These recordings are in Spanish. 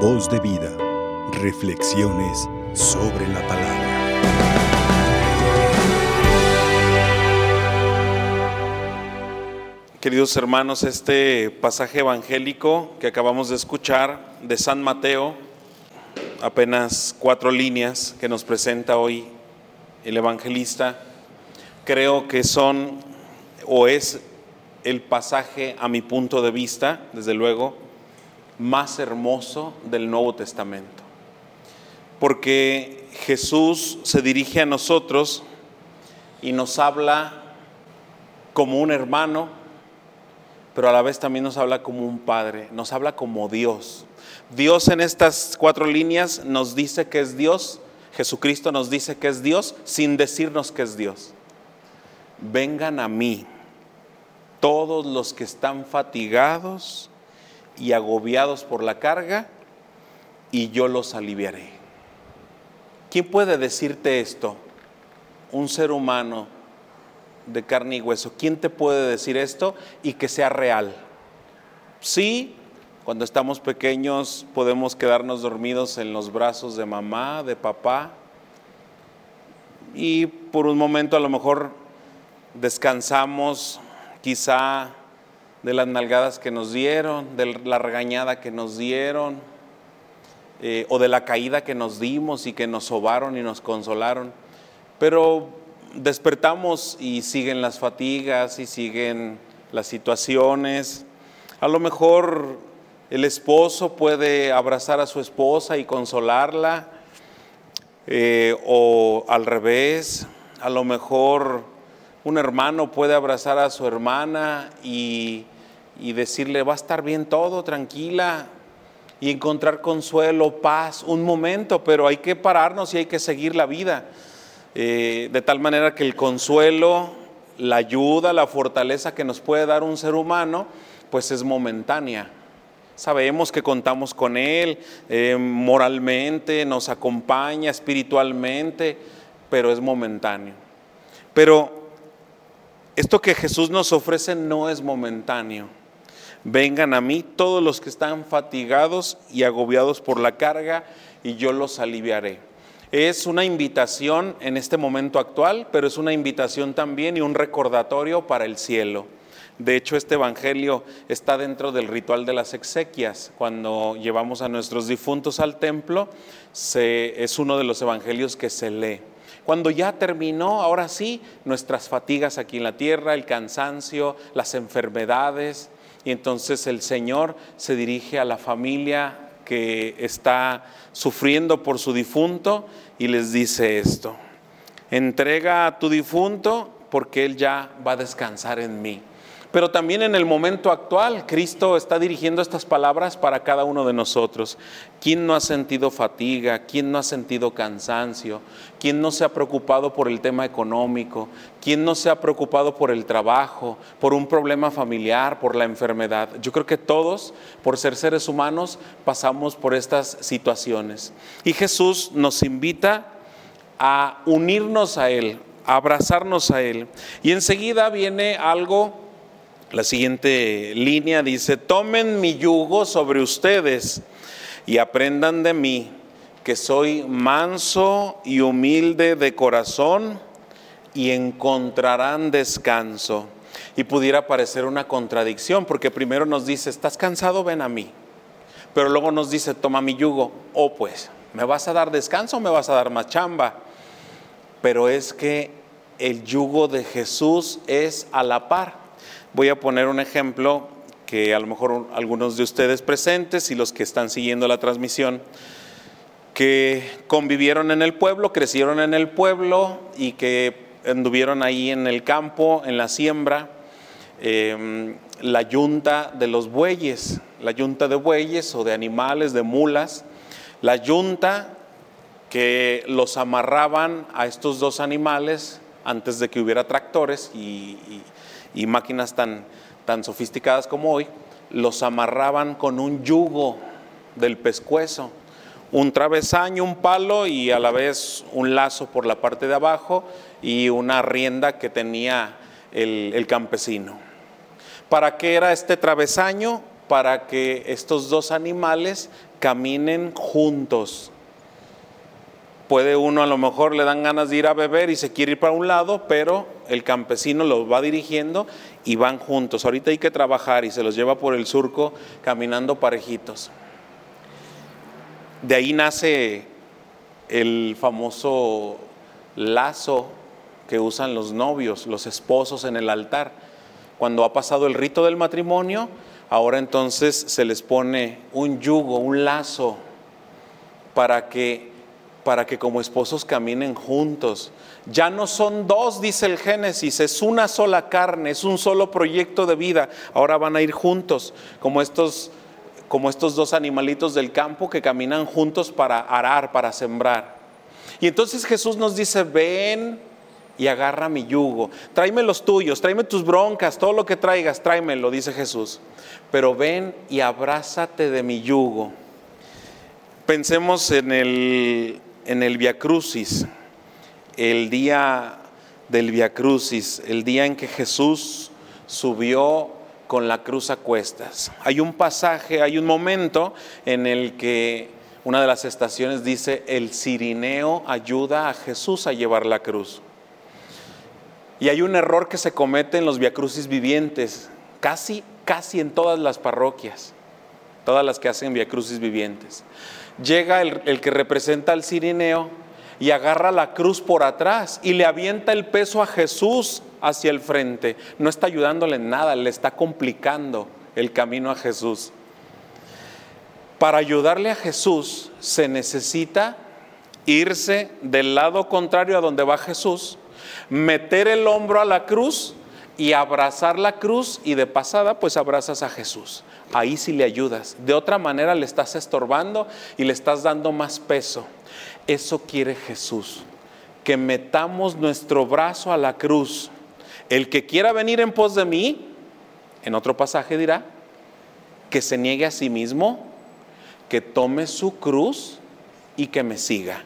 Voz de vida. Reflexiones sobre la palabra. Queridos hermanos, este pasaje evangélico que acabamos de escuchar de San Mateo, apenas cuatro líneas que nos presenta hoy el evangelista, creo que son o es el pasaje a mi punto de vista, desde luego, más hermoso del Nuevo Testamento. Porque Jesús se dirige a nosotros y nos habla como un hermano, pero a la vez también nos habla como un padre, nos habla como Dios. Dios en estas cuatro líneas nos dice que es Dios, Jesucristo nos dice que es Dios sin decirnos que es Dios. Vengan a mí todos los que están fatigados y agobiados por la carga, y yo los aliviaré. ¿Quién puede decirte esto? Un ser humano de carne y hueso. ¿Quién te puede decir esto y que sea real? Sí, cuando estamos pequeños podemos quedarnos dormidos en los brazos de mamá, de papá, y por un momento a lo mejor descansamos quizá de las nalgadas que nos dieron, de la regañada que nos dieron, eh, o de la caída que nos dimos y que nos sobaron y nos consolaron. Pero despertamos y siguen las fatigas y siguen las situaciones. A lo mejor el esposo puede abrazar a su esposa y consolarla, eh, o al revés, a lo mejor un hermano puede abrazar a su hermana y, decirle, va a estar bien todo, tranquila, y encontrar consuelo, paz, un momento, pero hay que pararnos y hay que seguir la vida. Eh, de tal manera que el consuelo, la ayuda, la fortaleza que nos puede dar un ser humano, pues es momentánea. Sabemos que contamos con Él eh, moralmente, nos acompaña espiritualmente, pero es momentáneo. Pero esto que Jesús nos ofrece no es momentáneo. Vengan a mí todos los que están fatigados y agobiados por la carga y yo los aliviaré. Es una invitación en este momento actual, pero es una invitación también y un recordatorio para el cielo. De hecho, este Evangelio está dentro del ritual de las exequias. Cuando llevamos a nuestros difuntos al templo, es uno de los Evangelios que se lee. Cuando ya terminó, ahora sí, nuestras fatigas aquí en la tierra, el cansancio, las enfermedades, y entonces el Señor se dirige a la familia que está sufriendo por su difunto y les dice esto, entrega a tu difunto porque él ya va a descansar en mí. Pero también en el momento actual, Cristo está dirigiendo estas palabras para cada uno de nosotros. ¿Quién no ha sentido fatiga? ¿Quién no ha sentido cansancio? ¿Quién no se ha preocupado por el tema económico? ¿Quién no se ha preocupado por el trabajo, por un problema familiar, por la enfermedad? Yo creo que todos, por ser seres humanos, pasamos por estas situaciones. Y Jesús nos invita a unirnos a Él, a abrazarnos a Él. Y enseguida viene algo la siguiente línea dice, tomen mi yugo sobre ustedes y aprendan de mí, que soy manso y humilde de corazón y encontrarán descanso. Y pudiera parecer una contradicción, porque primero nos dice, estás cansado, ven a mí. Pero luego nos dice, toma mi yugo. Oh, pues, ¿me vas a dar descanso o me vas a dar más chamba? Pero es que el yugo de Jesús es a la par. Voy a poner un ejemplo que a lo mejor algunos de ustedes presentes y los que están siguiendo la transmisión, que convivieron en el pueblo, crecieron en el pueblo y que anduvieron ahí en el campo, en la siembra, em, la yunta de los bueyes, la yunta de bueyes o de animales, de mulas, la yunta que los amarraban a estos dos animales antes de que hubiera tractores y y máquinas tan, tan sofisticadas como hoy, los amarraban con un yugo del pescuezo, un travesaño, un palo y a la vez un lazo por la parte de abajo y una rienda que tenía el, el campesino. ¿Para qué era este travesaño? para que estos dos animales caminen juntos. Puede uno a lo mejor le dan ganas de ir a beber y se quiere ir para un lado, pero el campesino los va dirigiendo y van juntos. Ahorita hay que trabajar y se los lleva por el surco caminando parejitos. De ahí nace el famoso lazo que usan los novios, los esposos en el altar. Cuando ha pasado el rito del matrimonio, ahora entonces se les pone un yugo, un lazo, para que, para que como esposos caminen juntos. Ya no son dos, dice el Génesis, es una sola carne, es un solo proyecto de vida. Ahora van a ir juntos, como estos, como estos dos animalitos del campo que caminan juntos para arar, para sembrar. Y entonces Jesús nos dice, ven y agarra mi yugo. Tráeme los tuyos, tráeme tus broncas, todo lo que traigas, tráemelo, dice Jesús. Pero ven y abrázate de mi yugo. Pensemos en el, en el Via Crucis, el día del Via Crucis, el día en que Jesús subió con la cruz a cuestas. Hay un pasaje, hay un momento en el que una de las estaciones dice, el cirineo ayuda a Jesús a llevar la cruz. Y hay un error que se comete en los viacrucis vivientes, casi, casi en todas las parroquias, todas las que hacen viacrucis vivientes. Llega el, el que representa al cirineo y agarra la cruz por atrás y le avienta el peso a Jesús hacia el frente. No está ayudándole en nada, le está complicando el camino a Jesús. Para ayudarle a Jesús se necesita irse del lado contrario a donde va Jesús meter el hombro a la cruz y abrazar la cruz y de pasada pues abrazas a Jesús. Ahí sí le ayudas. De otra manera le estás estorbando y le estás dando más peso. Eso quiere Jesús, que metamos nuestro brazo a la cruz. El que quiera venir en pos de mí, en otro pasaje dirá, que se niegue a sí mismo, que tome su cruz y que me siga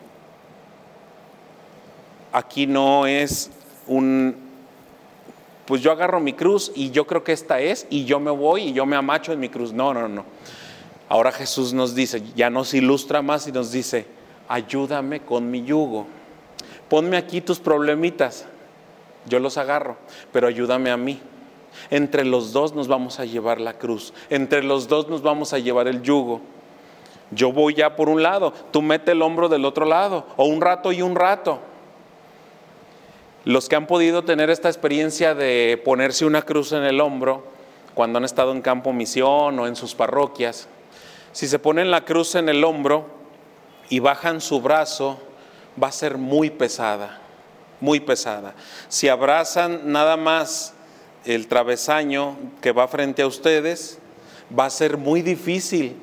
aquí no es un, pues yo agarro mi cruz y yo creo que esta es y yo me voy y yo me amacho en mi cruz. No, no, no. Ahora Jesús nos dice, ya nos ilustra más y nos dice, ayúdame con mi yugo. Ponme aquí tus problemitas, yo los agarro, pero ayúdame a mí. Entre los dos nos vamos a llevar la cruz, entre los dos nos vamos a llevar el yugo. Yo voy ya por un lado, tú mete el hombro del otro lado, o un rato y un rato. Los que han podido tener esta experiencia de ponerse una cruz en el hombro cuando han estado en campo misión o en sus parroquias, si se ponen la cruz en el hombro y bajan su brazo, va a ser muy pesada, muy pesada. Si abrazan nada más el travesaño que va frente a ustedes, va a ser muy difícil.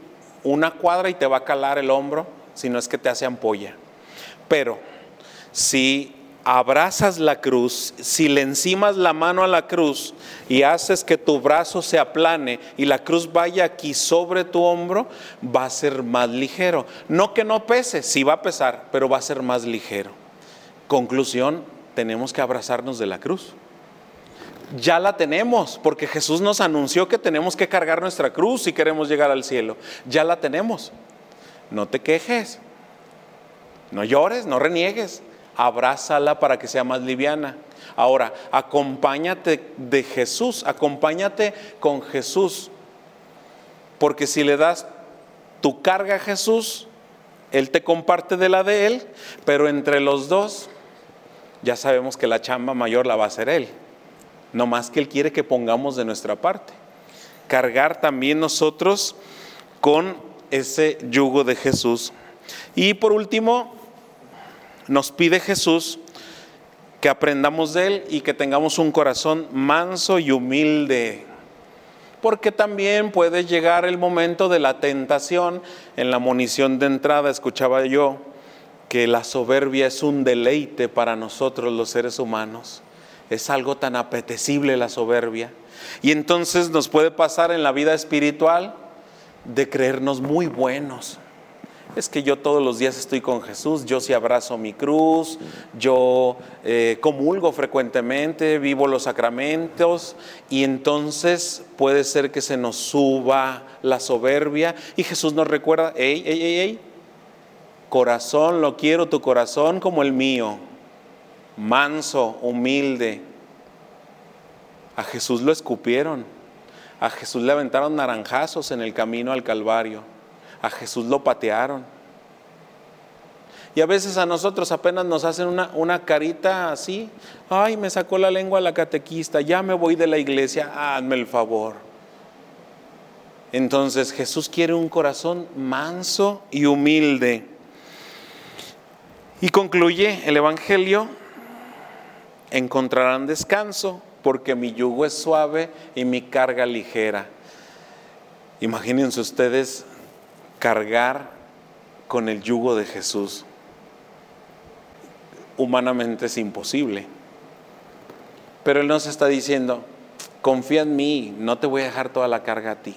Una cuadra y te va a calar el hombro, si no es que te hace ampolla. Pero si abrazas la cruz, si le encimas la mano a la cruz y haces que tu brazo se aplane y la cruz vaya aquí sobre tu hombro, va a ser más ligero. No que no pese, sí va a pesar, pero va a ser más ligero. Conclusión, tenemos que abrazarnos de la cruz. Ya la tenemos, porque Jesús nos anunció que tenemos que cargar nuestra cruz si queremos llegar al cielo. Ya la tenemos. No te quejes, no llores, no reniegues abrázala para que sea más liviana. Ahora, acompáñate de Jesús, acompáñate con Jesús. Porque si le das tu carga a Jesús, Él te comparte de la de Él, pero entre los dos ya sabemos que la chamba mayor la va a hacer Él. No más que Él quiere que pongamos de nuestra parte. Cargar también nosotros con ese yugo de Jesús. Y por último, nos pide Jesús que aprendamos de Él y que tengamos un corazón manso y humilde. Porque también puede llegar el momento de la tentación. En la munición de entrada escuchaba yo que la soberbia es un deleite para nosotros los seres humanos. Es algo tan apetecible la soberbia. Y entonces nos puede pasar en la vida espiritual de creernos muy buenos es que yo todos los días estoy con Jesús, yo sí abrazo mi cruz, yo eh, comulgo frecuentemente, vivo los sacramentos y entonces puede ser que se nos suba la soberbia y Jesús nos recuerda, hey, hey, hey, hey, corazón, lo quiero tu corazón como el mío, manso, humilde. A Jesús lo escupieron, a Jesús le aventaron naranjazos en el camino al Calvario a Jesús lo patearon. Y a veces a nosotros apenas nos hacen una, una, carita así, ay, me sacó la lengua la catequista, ya me voy de la iglesia, hazme el favor. Entonces Jesús quiere un corazón manso y humilde. Y concluye el Evangelio, encontrarán descanso porque mi yugo es suave y mi carga ligera. Imagínense ustedes cargar con el yugo de Jesús. Humanamente es imposible. Pero Él nos está diciendo, confía en mí, no te voy a dejar toda la carga a ti.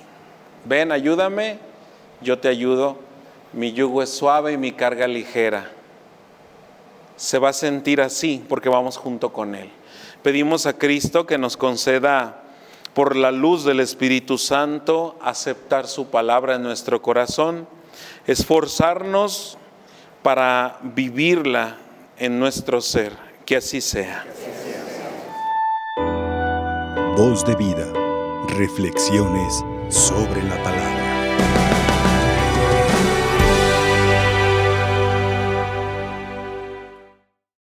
Ven, ayúdame, yo te ayudo. Mi yugo es suave y mi carga ligera. Se va a sentir así porque vamos junto con Él. Pedimos a Cristo que nos conceda por la luz del Espíritu Santo, aceptar su palabra en nuestro corazón, esforzarnos para vivirla en nuestro ser. Que así sea. Voz de vida. Reflexiones sobre la palabra.